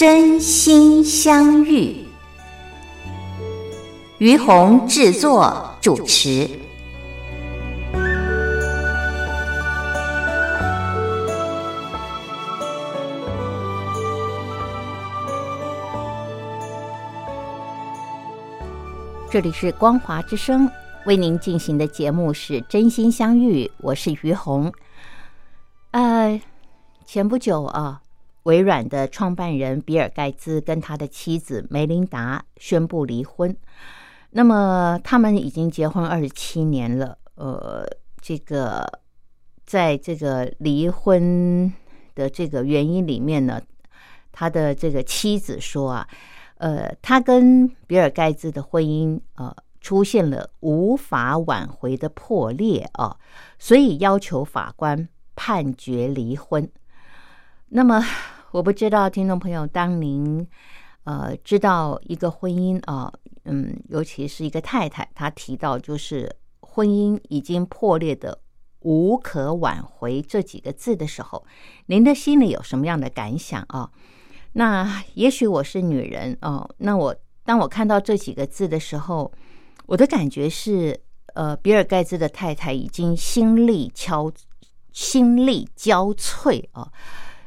真心相遇，于红制作主持。这里是光华之声，为您进行的节目是《真心相遇》，我是于红。呃，前不久啊。微软的创办人比尔·盖茨跟他的妻子梅琳达宣布离婚。那么，他们已经结婚二十七年了。呃，这个在这个离婚的这个原因里面呢，他的这个妻子说啊，呃，他跟比尔·盖茨的婚姻呃出现了无法挽回的破裂啊，所以要求法官判决离婚。那么，我不知道听众朋友，当您呃知道一个婚姻啊，嗯，尤其是一个太太，她提到就是婚姻已经破裂的无可挽回这几个字的时候，您的心里有什么样的感想啊？那也许我是女人哦，那我当我看到这几个字的时候，我的感觉是，呃，比尔盖茨的太太已经心力憔心力交瘁啊。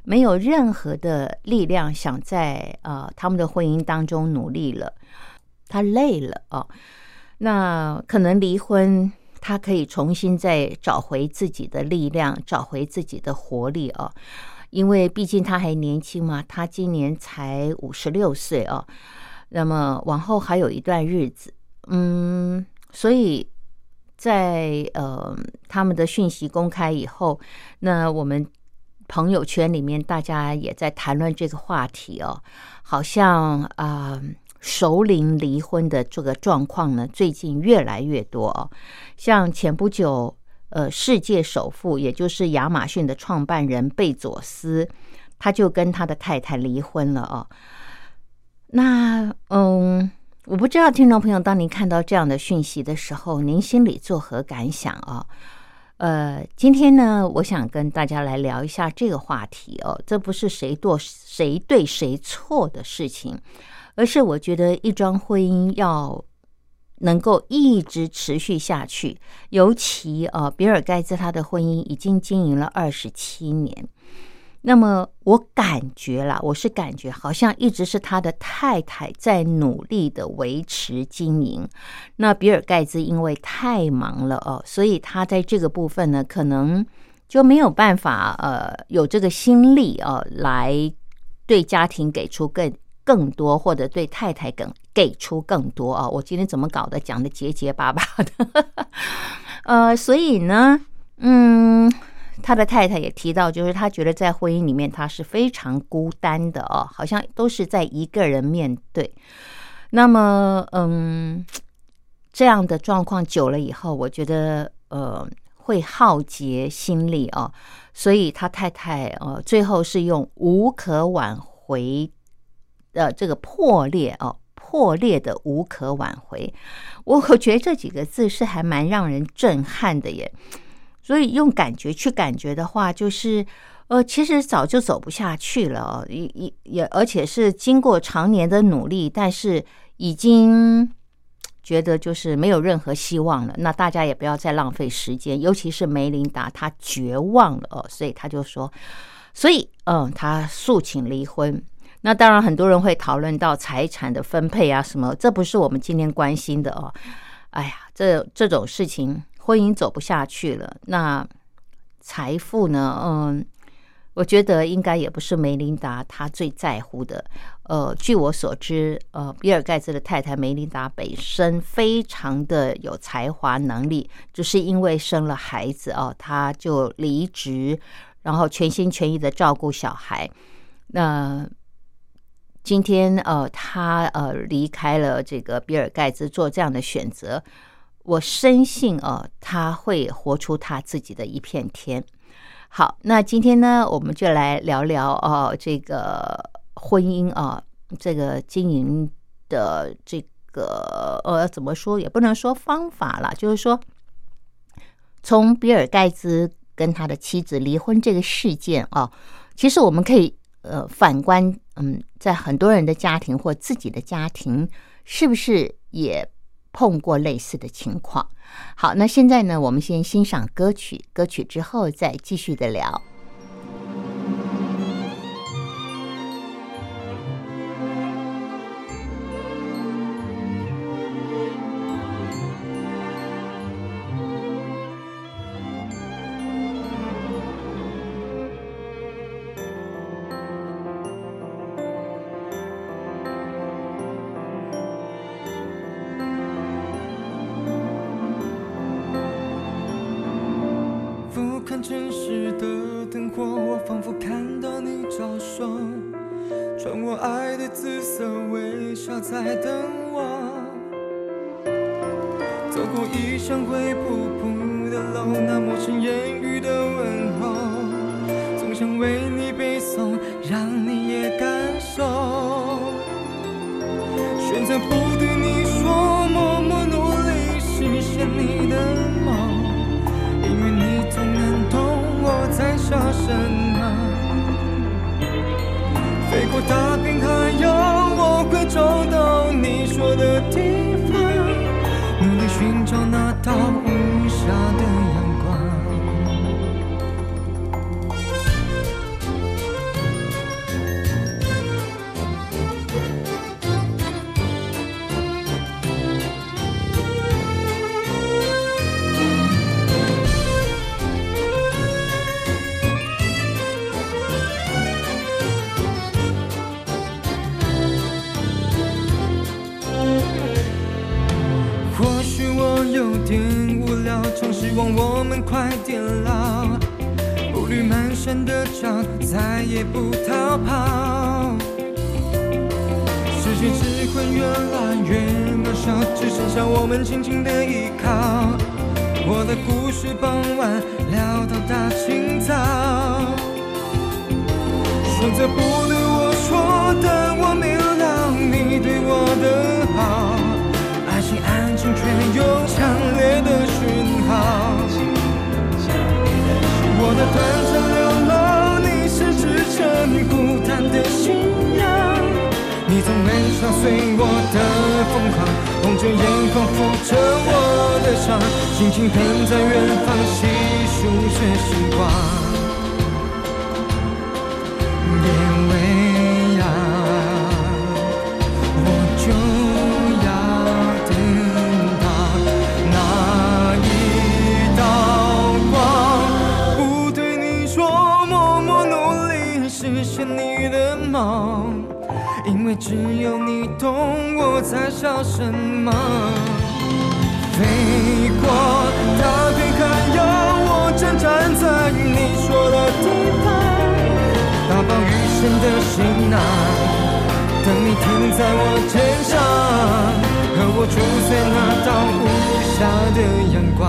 没有任何的力量想在呃他们的婚姻当中努力了，他累了哦。那可能离婚，他可以重新再找回自己的力量，找回自己的活力哦。因为毕竟他还年轻嘛，他今年才五十六岁哦。那么往后还有一段日子，嗯，所以在呃他们的讯息公开以后，那我们。朋友圈里面，大家也在谈论这个话题哦，好像啊，熟龄离婚的这个状况呢，最近越来越多哦。像前不久，呃，世界首富，也就是亚马逊的创办人贝佐斯，他就跟他的太太离婚了哦。那嗯，我不知道听众朋友，当您看到这样的讯息的时候，您心里作何感想啊？呃，今天呢，我想跟大家来聊一下这个话题哦。这不是谁对谁对谁错的事情，而是我觉得一桩婚姻要能够一直持续下去，尤其啊，比尔盖茨他的婚姻已经经营了二十七年。那么我感觉啦，我是感觉好像一直是他的太太在努力的维持经营。那比尔盖茨因为太忙了哦，所以他在这个部分呢，可能就没有办法呃有这个心力哦，来对家庭给出更更多，或者对太太更给出更多啊。我今天怎么搞的，讲的结结巴巴的，呃，所以呢，嗯。他的太太也提到，就是他觉得在婚姻里面他是非常孤单的哦，好像都是在一个人面对。那么，嗯，这样的状况久了以后，我觉得呃会耗竭心力哦，所以他太太呃最后是用无可挽回的这个破裂哦，破裂的无可挽回。我我觉得这几个字是还蛮让人震撼的耶。所以用感觉去感觉的话，就是，呃，其实早就走不下去了，也也也，而且是经过常年的努力，但是已经觉得就是没有任何希望了。那大家也不要再浪费时间，尤其是梅琳达，她绝望了哦，所以他就说，所以嗯，他诉请离婚。那当然，很多人会讨论到财产的分配啊什么，这不是我们今天关心的哦。哎呀，这这种事情。婚姻走不下去了，那财富呢？嗯，我觉得应该也不是梅琳达她最在乎的。呃，据我所知，呃，比尔盖茨的太太梅琳达本身非常的有才华能力，只是因为生了孩子哦，她就离职，然后全心全意的照顾小孩。那今天呃，他呃离开了这个比尔盖茨做这样的选择，我深信哦，他会活出他自己的一片天。好，那今天呢，我们就来聊聊哦，这个婚姻啊，这个经营的这个呃，怎么说也不能说方法了，就是说，从比尔盖茨跟他的妻子离婚这个事件啊，其实我们可以呃反观，嗯，在很多人的家庭或自己的家庭，是不是也？碰过类似的情况。好，那现在呢，我们先欣赏歌曲，歌曲之后再继续的聊。真实的灯火，我仿佛看到你招手，穿过爱的紫色微笑，在等我。走过一扇灰扑扑的楼，那陌生言语的问候，总想为你背诵，让你也感受。选择不对你说，默默努力实现你的。总希望我们快点老步履蹒跚的脚再也不逃跑。世界只会越来越渺小只剩下我们紧紧的依靠。我的故事傍晚聊到大清早。选择不穿碎我的疯狂，红着眼眶抚着我的伤，静静等在远方细数着时光。在笑什么？飞过大片海洋，我正站在你说的地方，打包余生的行囊，等你停在我肩上，和我住在那道无下的阳光。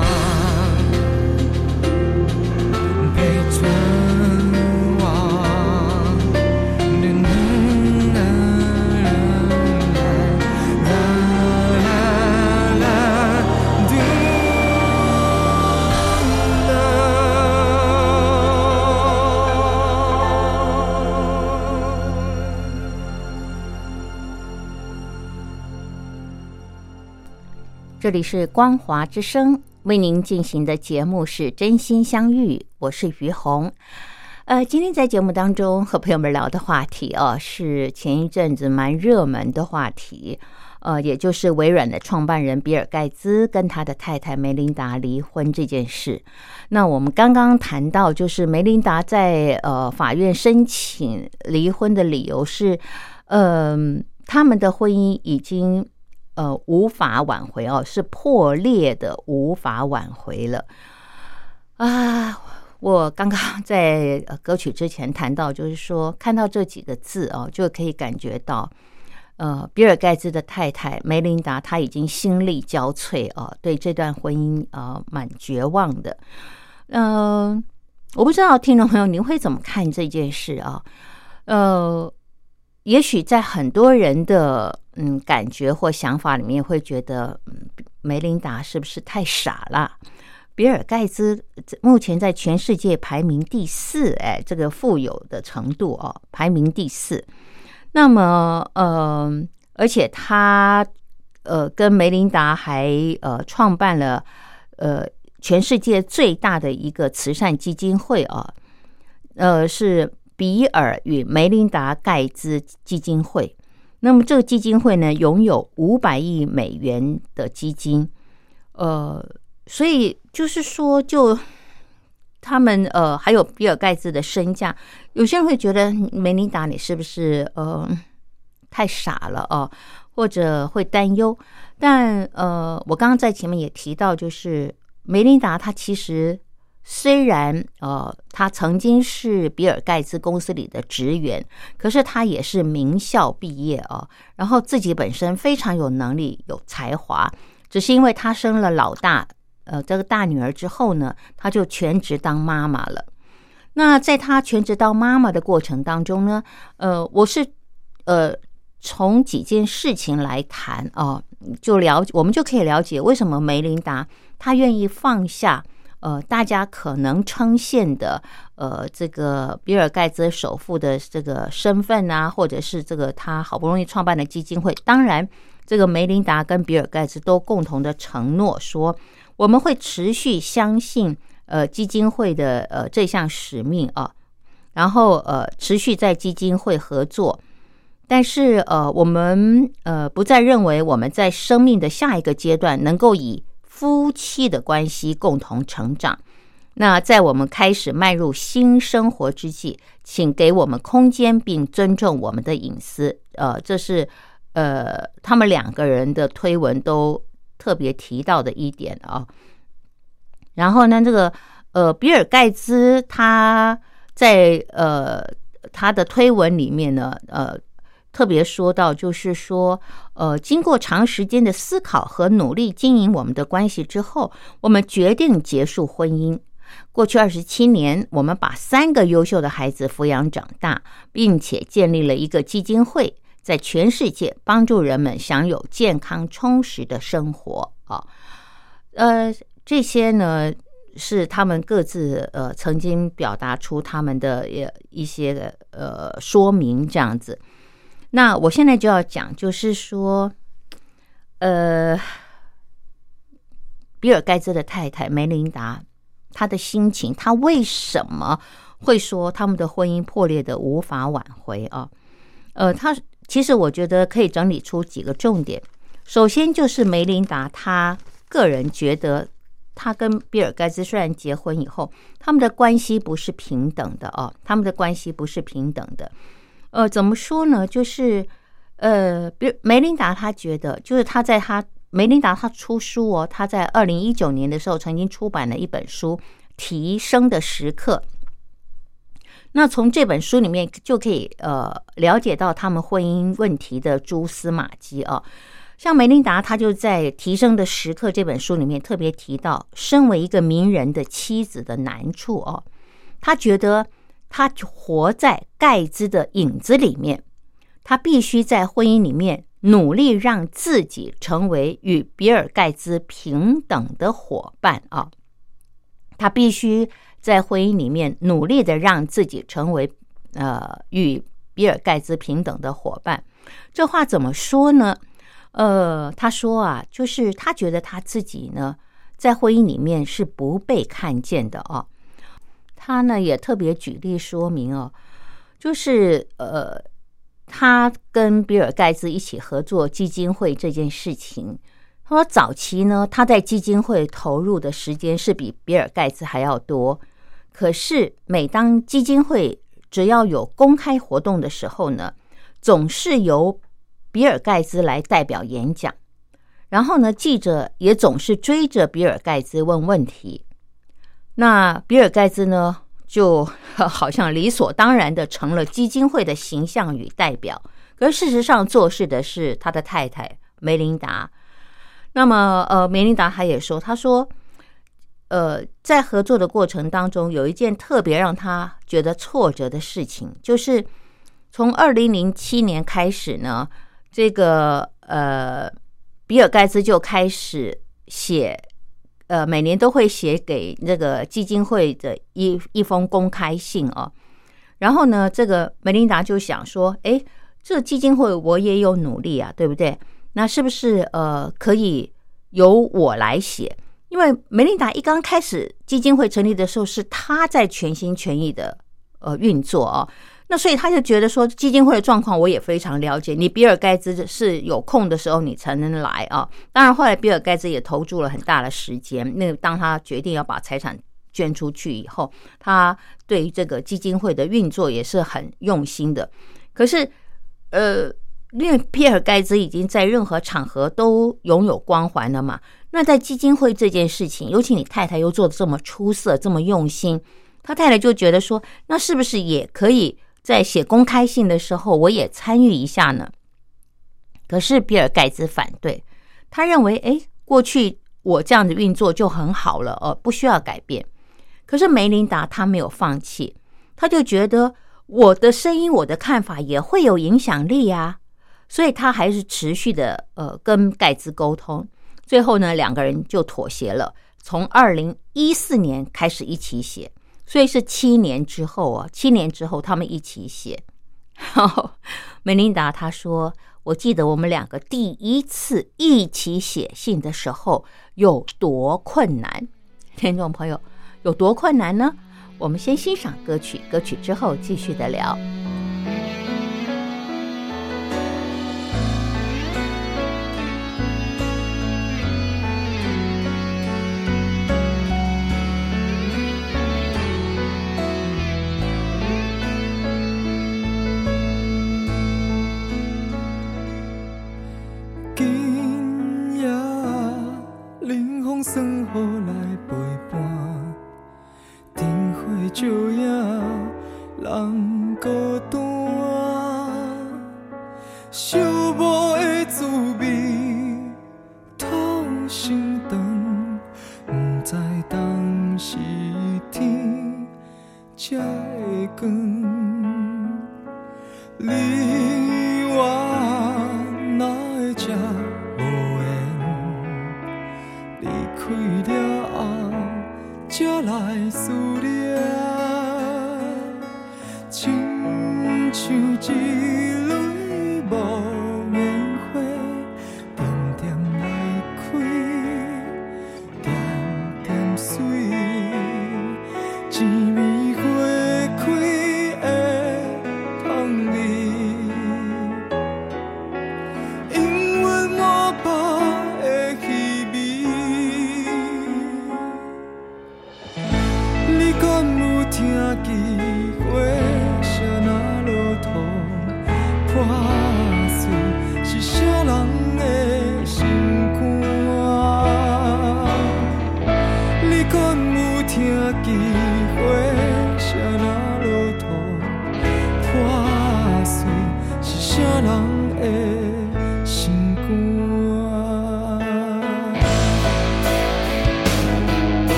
这里是光华之声为您进行的节目是真心相遇，我是于红。呃，今天在节目当中和朋友们聊的话题哦，是前一阵子蛮热门的话题。呃，也就是微软的创办人比尔盖茨跟他的太太梅琳达离婚这件事。那我们刚刚谈到，就是梅琳达在呃法院申请离婚的理由是，嗯，他们的婚姻已经呃无法挽回哦，是破裂的，无法挽回了啊。我刚刚在歌曲之前谈到，就是说看到这几个字哦，就可以感觉到。呃，比尔盖茨的太太梅琳达，她已经心力交瘁啊，对这段婚姻啊，蛮绝望的。嗯，我不知道听众朋友您会怎么看这件事啊？呃，也许在很多人的嗯感觉或想法里面，会觉得梅琳达是不是太傻了？比尔盖茨目前在全世界排名第四，哎，这个富有的程度哦，排名第四。那么，呃，而且他，呃，跟梅琳达还呃创办了呃全世界最大的一个慈善基金会啊，呃，是比尔与梅琳达盖茨基金会。那么这个基金会呢，拥有五百亿美元的基金，呃，所以就是说，就他们呃，还有比尔盖茨的身价。有些人会觉得梅琳达你是不是呃太傻了哦，或者会担忧。但呃，我刚刚在前面也提到，就是梅琳达她其实虽然呃她曾经是比尔盖茨公司里的职员，可是她也是名校毕业啊，然后自己本身非常有能力、有才华，只是因为她生了老大呃这个大女儿之后呢，她就全职当妈妈了。那在她全职当妈妈的过程当中呢，呃，我是呃从几件事情来谈哦，就了我们就可以了解为什么梅琳达她愿意放下呃大家可能称羡的呃这个比尔盖茨首富的这个身份啊，或者是这个他好不容易创办的基金会。当然，这个梅琳达跟比尔盖茨都共同的承诺说，我们会持续相信。呃，基金会的呃这项使命啊，然后呃持续在基金会合作，但是呃我们呃不再认为我们在生命的下一个阶段能够以夫妻的关系共同成长。那在我们开始迈入新生活之际，请给我们空间并尊重我们的隐私。呃，这是呃他们两个人的推文都特别提到的一点啊。然后呢，这个呃，比尔盖茨他在呃他的推文里面呢，呃，特别说到，就是说，呃，经过长时间的思考和努力经营我们的关系之后，我们决定结束婚姻。过去二十七年，我们把三个优秀的孩子抚养长大，并且建立了一个基金会，在全世界帮助人们享有健康充实的生活啊，呃。这些呢是他们各自呃曾经表达出他们的呃一些呃说明这样子。那我现在就要讲，就是说，呃，比尔盖茨的太太梅琳达，她的心情，她为什么会说他们的婚姻破裂的无法挽回啊？呃，他其实我觉得可以整理出几个重点。首先就是梅琳达她个人觉得。她跟比尔盖茨虽然结婚以后，他们的关系不是平等的哦，他们的关系不是平等的。呃，怎么说呢？就是呃，比如梅琳达，她觉得就是她在她梅琳达她出书哦，她在二零一九年的时候曾经出版了一本书《提升的时刻》。那从这本书里面就可以呃了解到他们婚姻问题的蛛丝马迹啊。像梅琳达，她就在《提升的时刻》这本书里面特别提到，身为一个名人的妻子的难处哦。她觉得他活在盖茨的影子里面，他必须在婚姻里面努力让自己成为与比尔盖茨平等的伙伴啊。他必须在婚姻里面努力的让自己成为呃与比尔盖茨平等的伙伴。这话怎么说呢？呃，他说啊，就是他觉得他自己呢，在婚姻里面是不被看见的哦。他呢也特别举例说明哦，就是呃，他跟比尔盖茨一起合作基金会这件事情。他说，早期呢，他在基金会投入的时间是比比尔盖茨还要多。可是，每当基金会只要有公开活动的时候呢，总是由比尔盖茨来代表演讲。然后呢，记者也总是追着比尔盖茨问问题。那比尔盖茨呢，就 好像理所当然的成了基金会的形象与代表。可事实上，做事的是他的太太梅琳达。那么，呃，梅琳达她也说，她说，呃，在合作的过程当中，有一件特别让她觉得挫折的事情，就是从二零零七年开始呢，这个呃，比尔盖茨就开始写，呃，每年都会写给那个基金会的一一封公开信哦。然后呢，这个梅琳达就想说，哎，这基金会我也有努力啊，对不对？那是不是呃可以由我来写？因为梅琳达一刚开始基金会成立的时候，是他在全心全意的呃运作哦。那所以他就觉得说，基金会的状况我也非常了解。你比尔盖茨是有空的时候你才能来啊。当然后来比尔盖茨也投注了很大的时间。那当他决定要把财产捐出去以后，他对于这个基金会的运作也是很用心的。可是呃。因为比尔盖茨已经在任何场合都拥有光环了嘛，那在基金会这件事情，尤其你太太又做的这么出色、这么用心，他太太就觉得说，那是不是也可以在写公开信的时候，我也参与一下呢？可是比尔盖茨反对，他认为，哎，过去我这样的运作就很好了，呃，不需要改变。可是梅琳达她没有放弃，他就觉得我的声音、我的看法也会有影响力呀。所以他还是持续的呃跟盖茨沟通，最后呢两个人就妥协了，从二零一四年开始一起写，所以是七年之后啊，七年之后他们一起写。然后梅琳达她说：“我记得我们两个第一次一起写信的时候有多困难，听众朋友有多困难呢？我们先欣赏歌曲，歌曲之后继续的聊。”算何来陪伴灯火照影，人孤单。Jésus.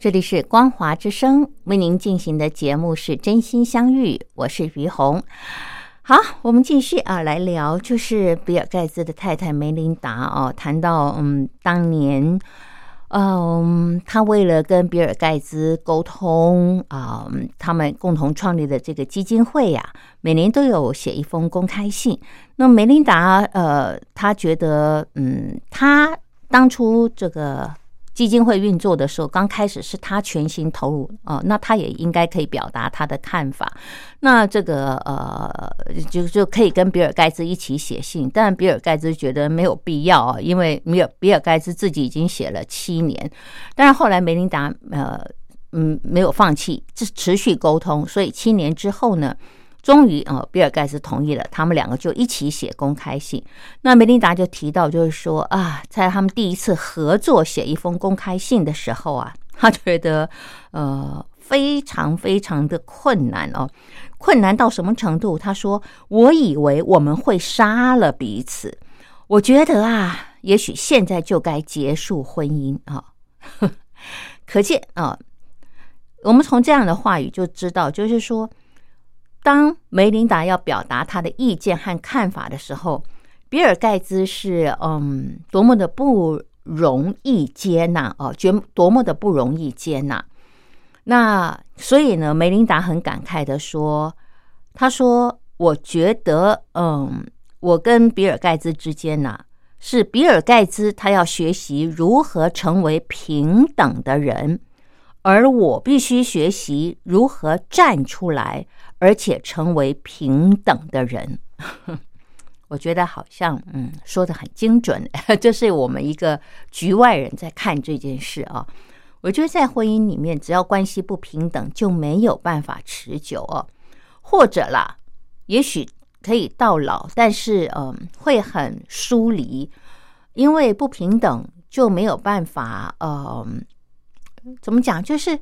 这里是光华之声为您进行的节目是真心相遇，我是于红。好，我们继续啊，来聊就是比尔盖茨的太太梅琳达哦，谈到嗯，当年嗯，他为了跟比尔盖茨沟通啊、他们共同创立的这个基金会呀、每年都有写一封公开信。那梅琳达呃，她觉得嗯，她当初这个基金会运作的时候，刚开始是他全心投入哦，那他也应该可以表达他的看法。那这个呃，就就可以跟比尔盖茨一起写信，但比尔盖茨觉得没有必要啊，因为比尔比尔盖茨自己已经写了七年，但是后来梅琳达呃嗯没有放弃，这持续沟通，所以七年之后呢。终于啊、比尔盖茨同意了，他们两个就一起写公开信。那梅琳达就提到，就是说啊，在他们第一次合作写一封公开信的时候啊，他觉得呃非常非常的困难哦，困难到什么程度？他说：“我以为我们会杀了彼此，我觉得啊，也许现在就该结束婚姻啊。” 可见啊，我们从这样的话语就知道，就是说。当梅琳达要表达她的意见和看法的时候，比尔盖茨是嗯多么的不容易接纳哦，觉多么的不容易接纳。那所以呢，梅琳达很感慨的说：“她说，我觉得嗯，我跟比尔盖茨之间呢、是比尔盖茨他要学习如何成为平等的人，而我必须学习如何站出来。”而且成为平等的人，我觉得好像嗯说的很精准，这是我们一个局外人在看这件事啊。我觉得在婚姻里面，只要关系不平等，就没有办法持久哦。或者啦，也许可以到老，但是嗯会很疏离，因为不平等就没有办法嗯怎么讲，就是。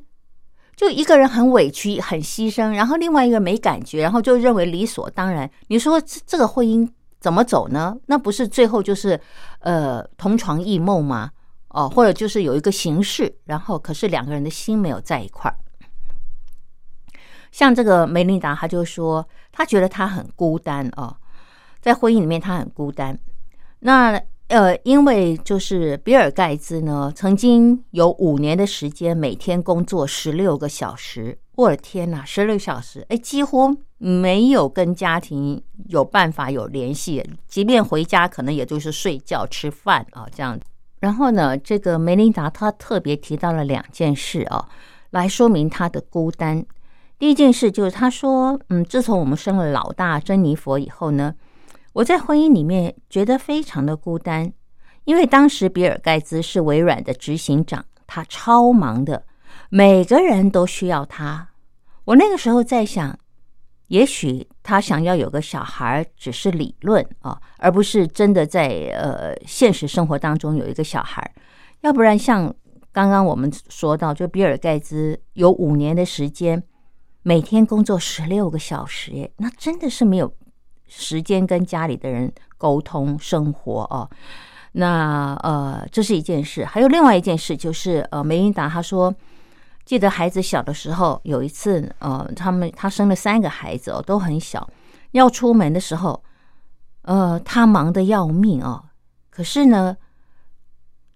就一个人很委屈、很牺牲，然后另外一个没感觉，然后就认为理所当然。你说这这个婚姻怎么走呢？那不是最后就是呃同床异梦吗？哦，或者就是有一个形式，然后可是两个人的心没有在一块儿。像这个梅琳达，她就说她觉得她很孤单哦，在婚姻里面她很孤单。那呃，因为就是比尔盖茨呢，曾经有五年的时间，每天工作十六个小时。我的天哪，十六小时，哎，几乎没有跟家庭有办法有联系，即便回家，可能也就是睡觉、吃饭啊这样。然后呢，这个梅琳达她特别提到了两件事啊，来说明她的孤单。第一件事就是她说，嗯，自从我们生了老大珍妮佛以后呢。我在婚姻里面觉得非常的孤单，因为当时比尔盖茨是微软的执行长，他超忙的，每个人都需要他。我那个时候在想，也许他想要有个小孩，只是理论啊，而不是真的在呃现实生活当中有一个小孩。要不然，像刚刚我们说到，就比尔盖茨有五年的时间，每天工作十六个小时，那真的是没有时间跟家里的人沟通生活哦。那呃，这是一件事。还有另外一件事，就是呃，梅琳达她说。记得孩子小的时候，有一次，呃，他们他生了三个孩子哦，都很小，要出门的时候，呃，他忙得要命哦。可是呢，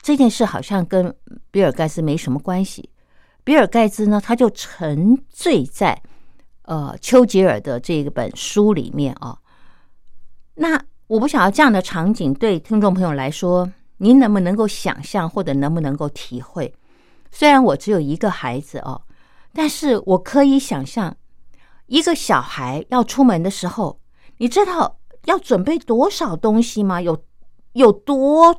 这件事好像跟比尔盖茨没什么关系。比尔盖茨呢，他就沉醉在呃丘吉尔的这个本书里面啊。那我不晓得这样的场景对听众朋友来说，您能不能够想象，或者能不能够体会？虽然我只有一个孩子哦，但是我可以想象，一个小孩要出门的时候，你知道要准备多少东西吗？有有多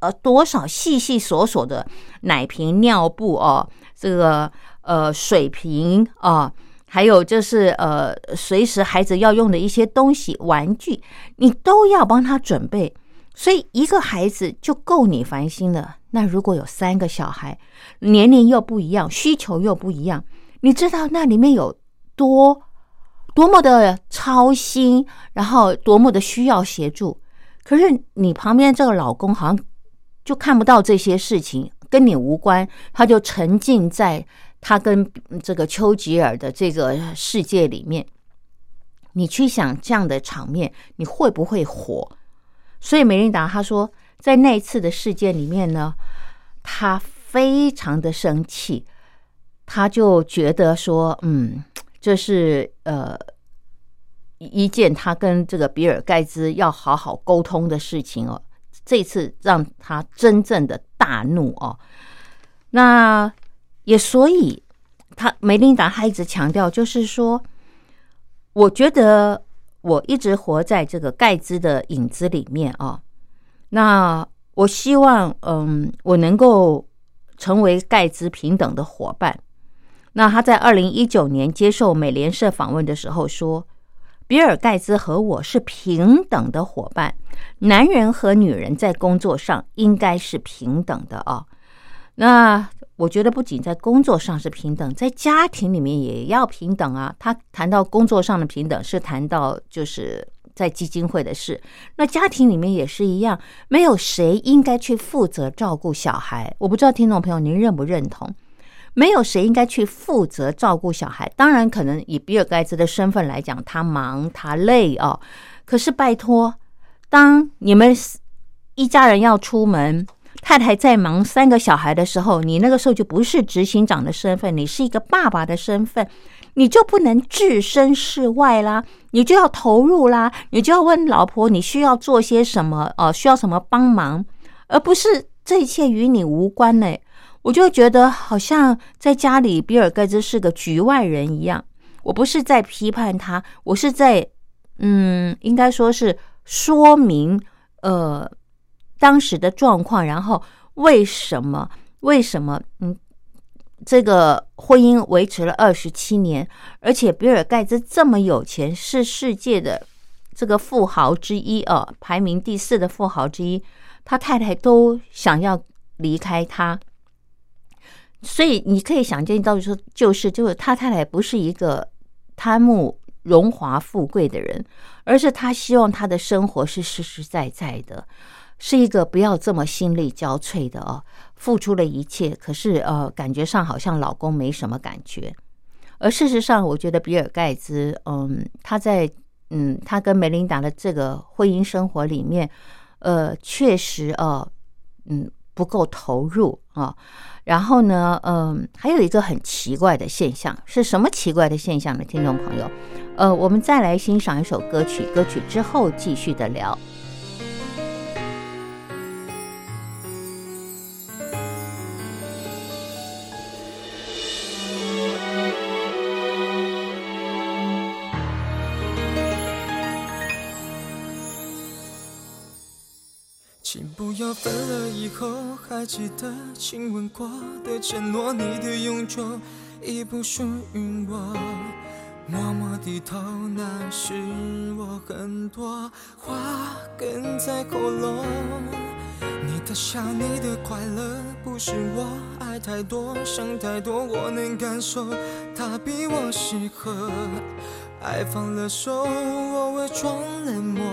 呃多少细细琐琐的奶瓶、尿布哦，这个呃水瓶啊，还有就是呃随时孩子要用的一些东西、玩具，你都要帮他准备。所以一个孩子就够你烦心了。那如果有三个小孩，年龄又不一样，需求又不一样，你知道那里面有多多么的操心，然后多么的需要协助。可是你旁边这个老公好像就看不到这些事情，跟你无关，他就沉浸在他跟这个丘吉尔的这个世界里面。你去想这样的场面，你会不会火？所以梅琳达她说，在那一次的事件里面呢，她非常的生气，她就觉得说，嗯，这是呃一件他跟这个比尔盖茨要好好沟通的事情哦。这次让他真正的大怒哦。那也所以，他梅琳达他一直强调，就是说，我觉得。我一直活在这个盖茨的影子里面啊，那我希望，嗯，我能够成为盖茨平等的伙伴。那他在二零一九年接受美联社访问的时候说：“比尔盖茨和我是平等的伙伴，男人和女人在工作上应该是平等的啊。”那。我觉得不仅在工作上是平等，在家庭里面也要平等啊。他谈到工作上的平等，是谈到就是在基金会的事。那家庭里面也是一样，没有谁应该去负责照顾小孩。我不知道听众朋友您认不认同？没有谁应该去负责照顾小孩。当然，可能以比尔盖茨的身份来讲，他忙他累啊。可是拜托，当你们一家人要出门。太太在忙三个小孩的时候，你那个时候就不是执行长的身份，你是一个爸爸的身份，你就不能置身事外啦，你就要投入啦，你就要问老婆你需要做些什么，哦，需要什么帮忙，而不是这一切与你无关呢。我就觉得好像在家里，比尔盖茨是个局外人一样。我不是在批判他，我是在，嗯，应该说是说明，呃。当时的状况，然后为什么？为什么？嗯，这个婚姻维持了二十七年，而且比尔盖茨这么有钱，是世界的这个富豪之一啊，排名第四的富豪之一，他太太都想要离开他，所以你可以想见到底说，就是就是他太太不是一个贪慕荣华富贵的人，而是他希望他的生活是实实在在的。是一个不要这么心力交瘁的哦，付出了一切，可是呃，感觉上好像老公没什么感觉。而事实上，我觉得比尔盖茨，嗯，他在嗯，他跟梅琳达的这个婚姻生活里面，呃，确实哦，嗯，不够投入啊。然后呢，嗯，还有一个很奇怪的现象，是什么奇怪的现象呢？听众朋友，呃，我们再来欣赏一首歌曲，歌曲之后继续的聊。以后，还记得亲吻过的承诺，你的永久已不属于我。默默低头，那是我很多话哽在喉咙。你的笑，你的快乐，不是我爱太多，想太多，我能感受，他比我适合。爱放了手，我伪装冷漠，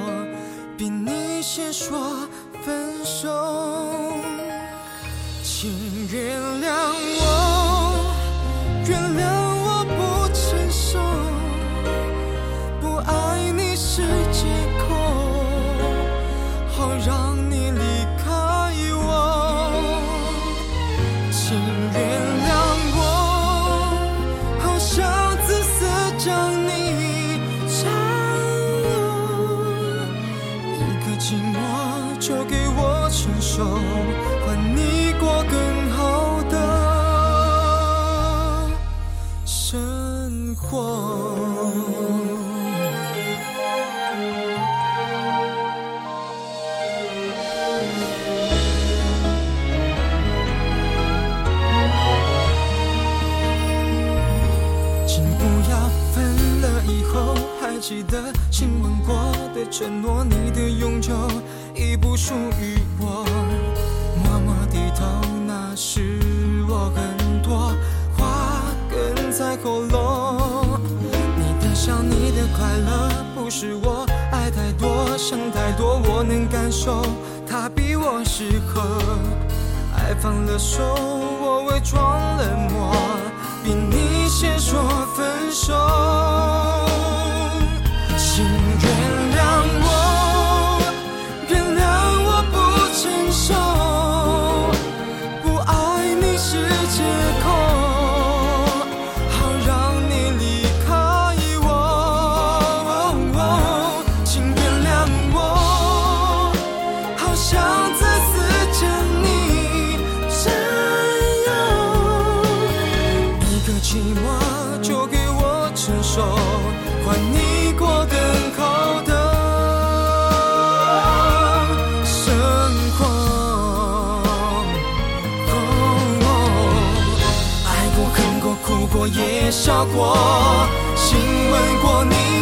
比你先说分手。请原谅我，原谅。就给我承受换你过更好的生活。请不要分了以后还记得亲吻过的承诺你的永久。不属于我。默默低头，那是我很多话哽在喉咙。你的笑，你的快乐，不是我爱太多，想太多，我能感受，他比我适合。爱放了手，我伪装冷漠，比你先说分手。也笑过，亲吻过你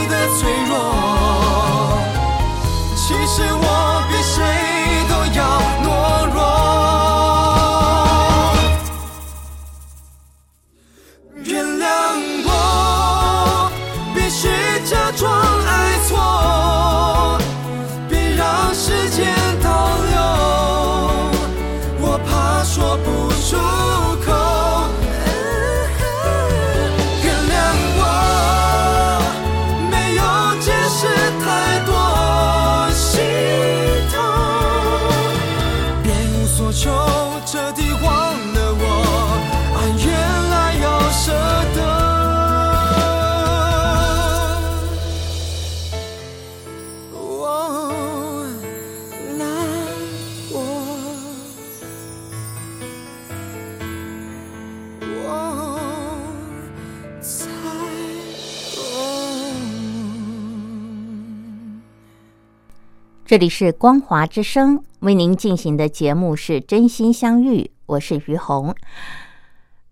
这里是光华之声为您进行的节目是真心相遇，我是于红。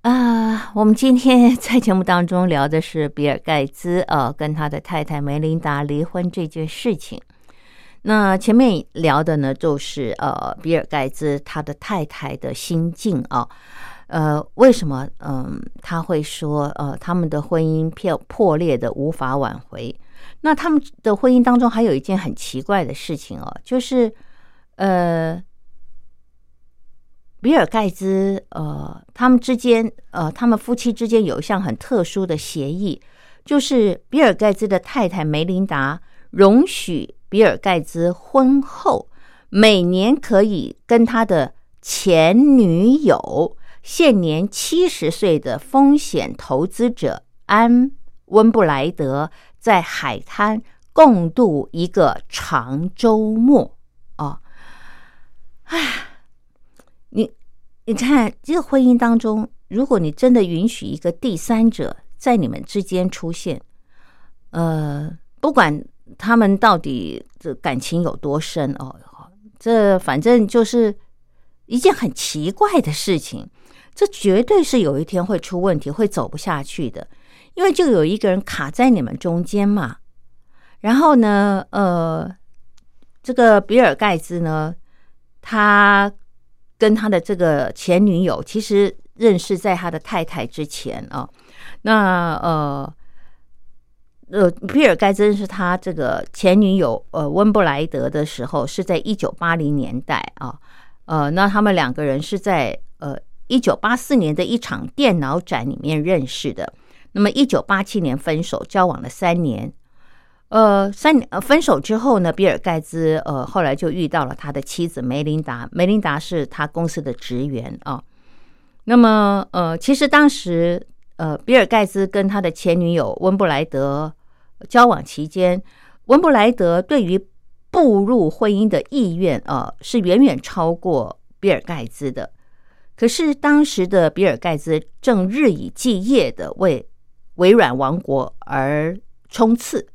啊，我们今天在节目当中聊的是比尔盖茨呃跟他的太太梅琳达离婚这件事情。那前面聊的呢，就是呃比尔盖茨他的太太的心境啊，呃为什么嗯他会说呃他们的婚姻破破裂的无法挽回？那他们的婚姻当中还有一件很奇怪的事情哦，就是，呃，比尔盖茨，呃，他们之间，呃，他们夫妻之间有一项很特殊的协议，就是比尔盖茨的太太梅琳达容许比尔盖茨婚后每年可以跟他的前女友，现年七十岁的风险投资者安温布莱德。在海滩共度一个长周末啊！哎，你你看，这个婚姻当中，如果你真的允许一个第三者在你们之间出现，呃，不管他们到底这感情有多深哦，这反正就是一件很奇怪的事情，这绝对是有一天会出问题，会走不下去的。因为就有一个人卡在你们中间嘛。然后呢，呃，这个比尔盖茨呢，他跟他的这个前女友其实认识在他的太太之前啊。那呃。呃，比尔盖茨是他这个前女友呃温布莱德的时候，是在一九八零年代啊，呃，那他们两个人是在呃一九八四年的一场电脑展里面认识的。那么一九八七年分手，交往了三年。呃，三年分手之后呢，比尔盖茨呃后来就遇到了他的妻子梅琳达，梅琳达是他公司的职员啊。那么呃，其实当时呃比尔盖茨跟他的前女友温布莱德。交往期间，温布莱德对于步入婚姻的意愿啊，是远远超过比尔盖茨的。可是当时的比尔盖茨正日以继夜的为微软王国而冲刺，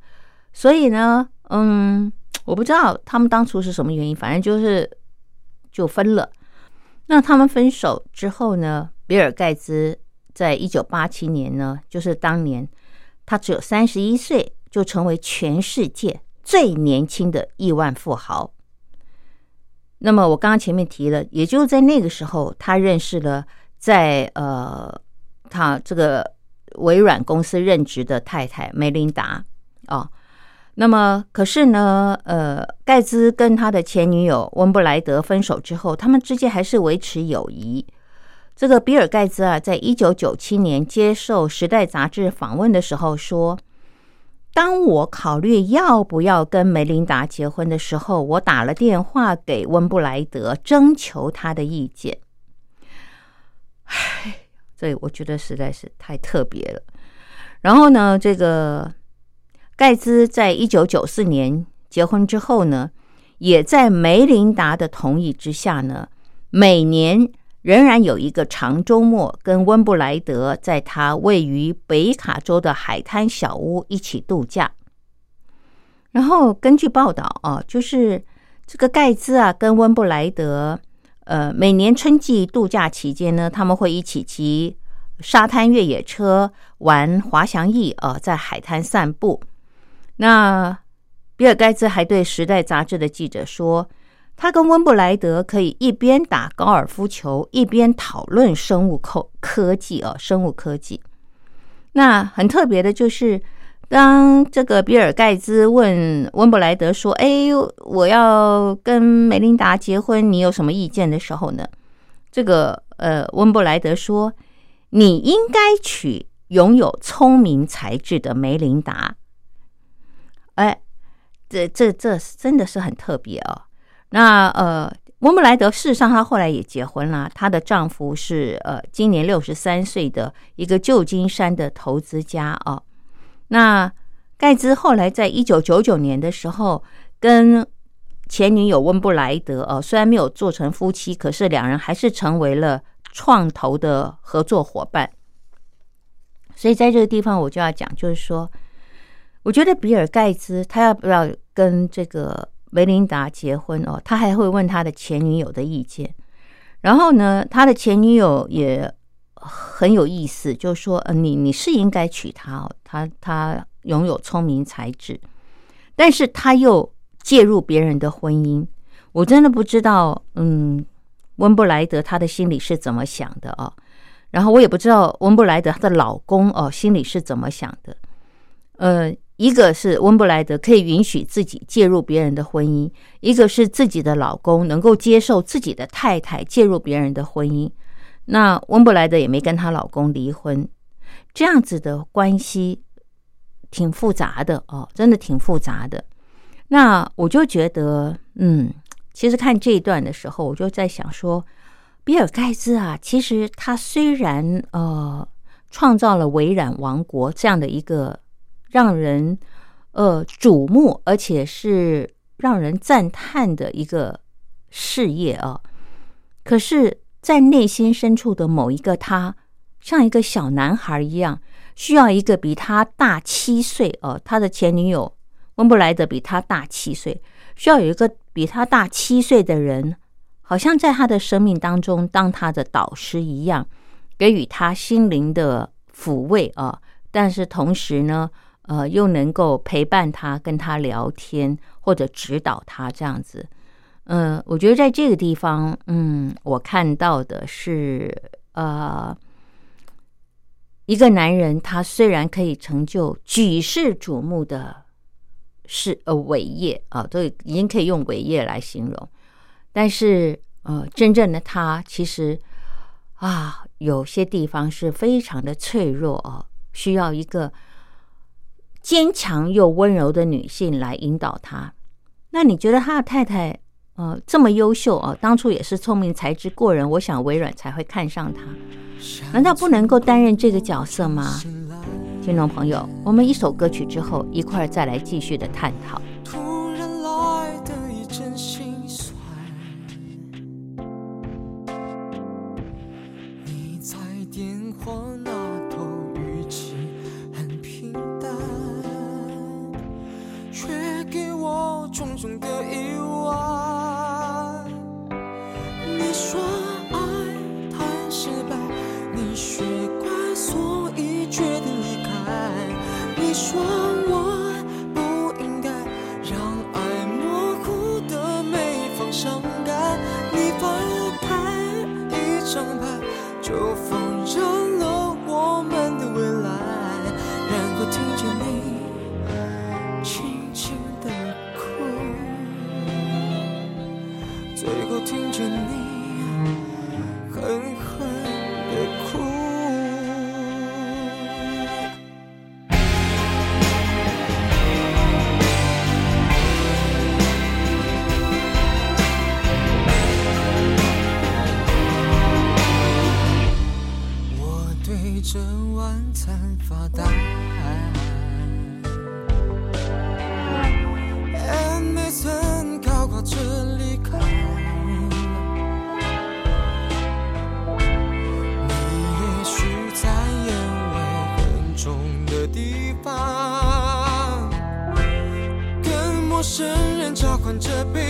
所以呢，嗯，我不知道他们当初是什么原因，反正就是就分了。那他们分手之后呢，比尔盖茨在一九八七年呢，就是当年他只有三十一岁。就成为全世界最年轻的亿万富豪。那么我刚刚前面提了，也就在那个时候，他认识了在呃他这个微软公司任职的太太梅琳达哦。那么可是呢，呃，盖茨跟他的前女友温布莱德分手之后，他们之间还是维持友谊。这个比尔盖茨啊，在一九九七年接受《时代》杂志访问的时候说。当我考虑要不要跟梅琳达结婚的时候，我打了电话给温布莱德，征求他的意见。唉，这我觉得实在是太特别了。然后呢，这个盖茨在一九九四年结婚之后呢，也在梅琳达的同意之下呢，每年。仍然有一个长周末，跟温布莱德在他位于北卡州的海滩小屋一起度假。然后根据报道啊，就是这个盖茨啊，跟温布莱德，呃，每年春季度假期间呢，他们会一起骑沙滩越野车、玩滑翔翼啊，在海滩散步。那比尔盖茨还对《时代》杂志的记者说。他跟温布莱德可以一边打高尔夫球，一边讨论生物科科技啊，生物科技。那很特别的就是，当这个比尔盖茨问温布莱德说：“哎，我要跟梅琳达结婚，你有什么意见？”的时候呢，这个呃，温布莱德说：“你应该娶拥有聪明才智的梅琳达。”哎，这这这真的是很特别哦。那呃，温布莱德事实上，他后来也结婚了。她的丈夫是呃，今年六十三岁的一个旧金山的投资家啊。那盖茨后来在一九九九年的时候，跟前女友温布莱德哦，虽然没有做成夫妻，可是两人还是成为了创投的合作伙伴。所以在这个地方，我就要讲，就是说，我觉得比尔盖茨他要不要跟这个。梅琳达结婚哦，他还会问他的前女友的意见。然后呢，他的前女友也很有意思，就说：“呃，你你是应该娶她哦，她她拥有聪明才智，但是他又介入别人的婚姻。我真的不知道，嗯，温布莱德他的心里是怎么想的哦。然后我也不知道温布莱德她的老公哦心里是怎么想的，呃。”一个是温布莱德可以允许自己介入别人的婚姻，一个是自己的老公能够接受自己的太太介入别人的婚姻。那温布莱德也没跟她老公离婚，这样子的关系挺复杂的哦，真的挺复杂的。那我就觉得，嗯，其实看这一段的时候，我就在想说，比尔盖茨啊，其实他虽然呃创造了微软王国这样的一个。让人呃瞩目，而且是让人赞叹的一个事业啊！可是，在内心深处的某一个他，像一个小男孩一样，需要一个比他大七岁哦，他的前女友温布莱德比他大七岁，需要有一个比他大七岁的人，好像在他的生命当中当他的导师一样，给予他心灵的抚慰啊。但是同时呢，呃，又能够陪伴他、跟他聊天或者指导他这样子。嗯，我觉得在这个地方，嗯，我看到的是，呃，一个男人他虽然可以成就举世瞩目的事呃伟业啊，都已经可以用伟业来形容，但是呃，真正的他其实啊，有些地方是非常的脆弱啊。需要一个坚强又温柔的女性来引导他。那你觉得他的太太呃这么优秀啊？当初也是聪明才智过人，我想微软才会看上他。难道不能够担任这个角色吗？听众朋友，我们一首歌曲之后，一块儿再来继续的探讨。突然来的一阵跟陌生人交换着悲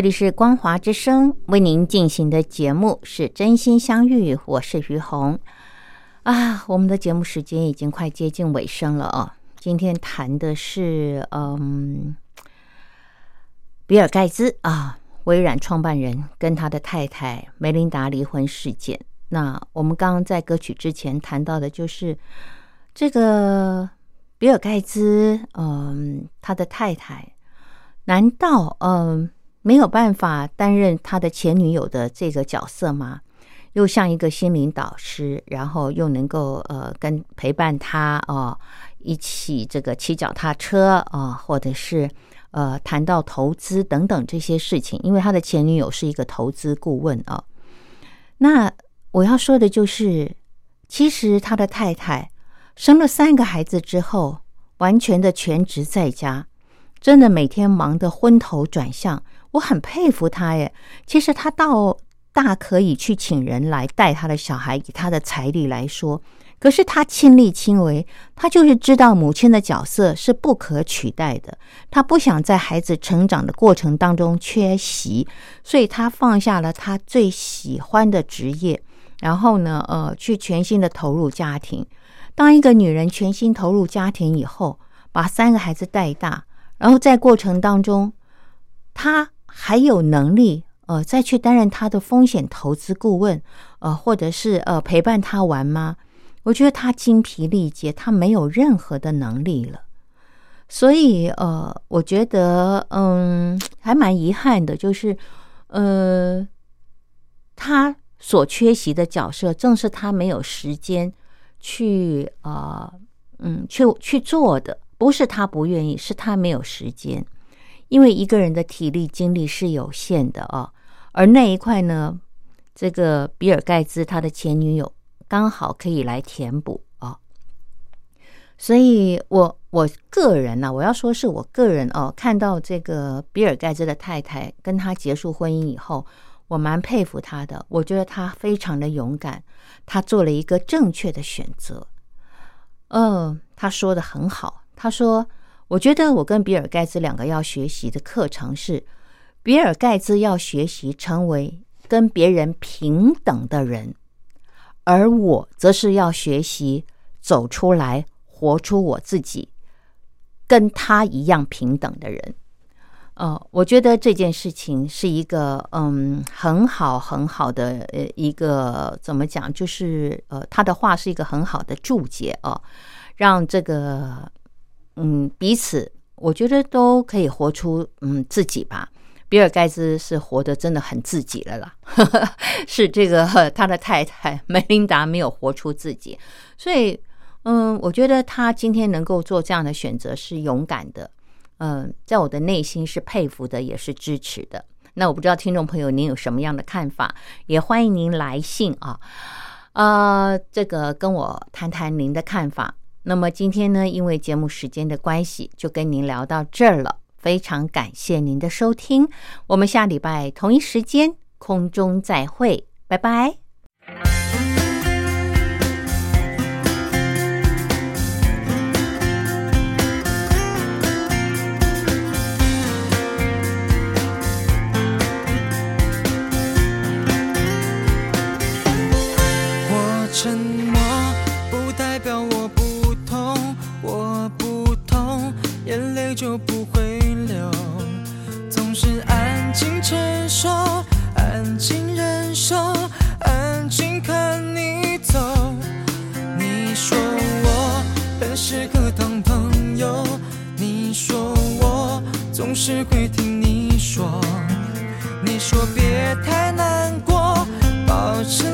这里是光华之声为您进行的节目是真心相遇，我是于红啊。我们的节目时间已经快接近尾声了哦。今天谈的是嗯，比尔盖茨啊，微软创办人跟他的太太梅琳达离婚事件。那我们刚刚在歌曲之前谈到的就是这个比尔盖茨，嗯，他的太太，难道嗯？没有办法担任他的前女友的这个角色吗？又像一个心灵导师，然后又能够呃跟陪伴他哦，一起这个骑脚踏车啊，或者是呃谈到投资等等这些事情。因为他的前女友是一个投资顾问啊。那我要说的就是，其实他的太太生了三个孩子之后，完全的全职在家，真的每天忙得昏头转向。我很佩服他耶。其实他到大可以去请人来带他的小孩，以他的财力来说，可是他亲力亲为，他就是知道母亲的角色是不可取代的，他不想在孩子成长的过程当中缺席，所以他放下了他最喜欢的职业，然后呢，呃，去全心的投入家庭。当一个女人全心投入家庭以后，把三个孩子带大，然后在过程当中，她还有能力。呃，再去担任他的风险投资顾问，呃，或者是呃陪伴他玩吗？我觉得他精疲力竭，他没有任何的能力了。所以，呃，我觉得，嗯，还蛮遗憾的，就是，呃，他所缺席的角色，正是他没有时间去，呃，嗯，去去做的，不是他不愿意，是他没有时间，因为一个人的体力精力是有限的啊。而那一块呢，这个比尔盖茨他的前女友刚好可以来填补啊，所以我我个人呢，我要说是我个人哦，看到这个比尔盖茨的太太跟他结束婚姻以后，我蛮佩服他的，我觉得他非常的勇敢，他做了一个正确的选择。嗯，他说的很好，他说，我觉得我跟比尔盖茨两个要学习的课程是。比尔盖茨要学习成为跟别人平等的人，而我则是要学习走出来，活出我自己，跟他一样平等的人。呃，我觉得这件事情是一个嗯很好很好的呃一个怎么讲，就是呃他的话是一个很好的注解哦，让这个嗯彼此，我觉得都可以活出嗯自己吧。比尔盖茨是活得真的很自己了啦，是这个他的太太梅琳达没有活出自己，所以嗯，我觉得他今天能够做这样的选择是勇敢的，嗯，在我的内心是佩服的，也是支持的。那我不知道听众朋友您有什么样的看法，也欢迎您来信啊，呃，这个跟我谈谈您的看法。那么今天呢，因为节目时间的关系，就跟您聊到这儿了。非常感谢您的收听，我们下礼拜同一时间空中再会，拜拜。就不会流，总是安静。承受，安静忍受，安静看你走。你说我很适合当朋友，你说我总是会听你说。你说别太难过，保持